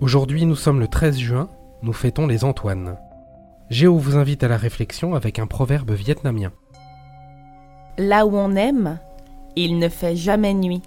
Aujourd'hui, nous sommes le 13 juin, nous fêtons les Antoines. Géo vous invite à la réflexion avec un proverbe vietnamien. Là où on aime, il ne fait jamais nuit.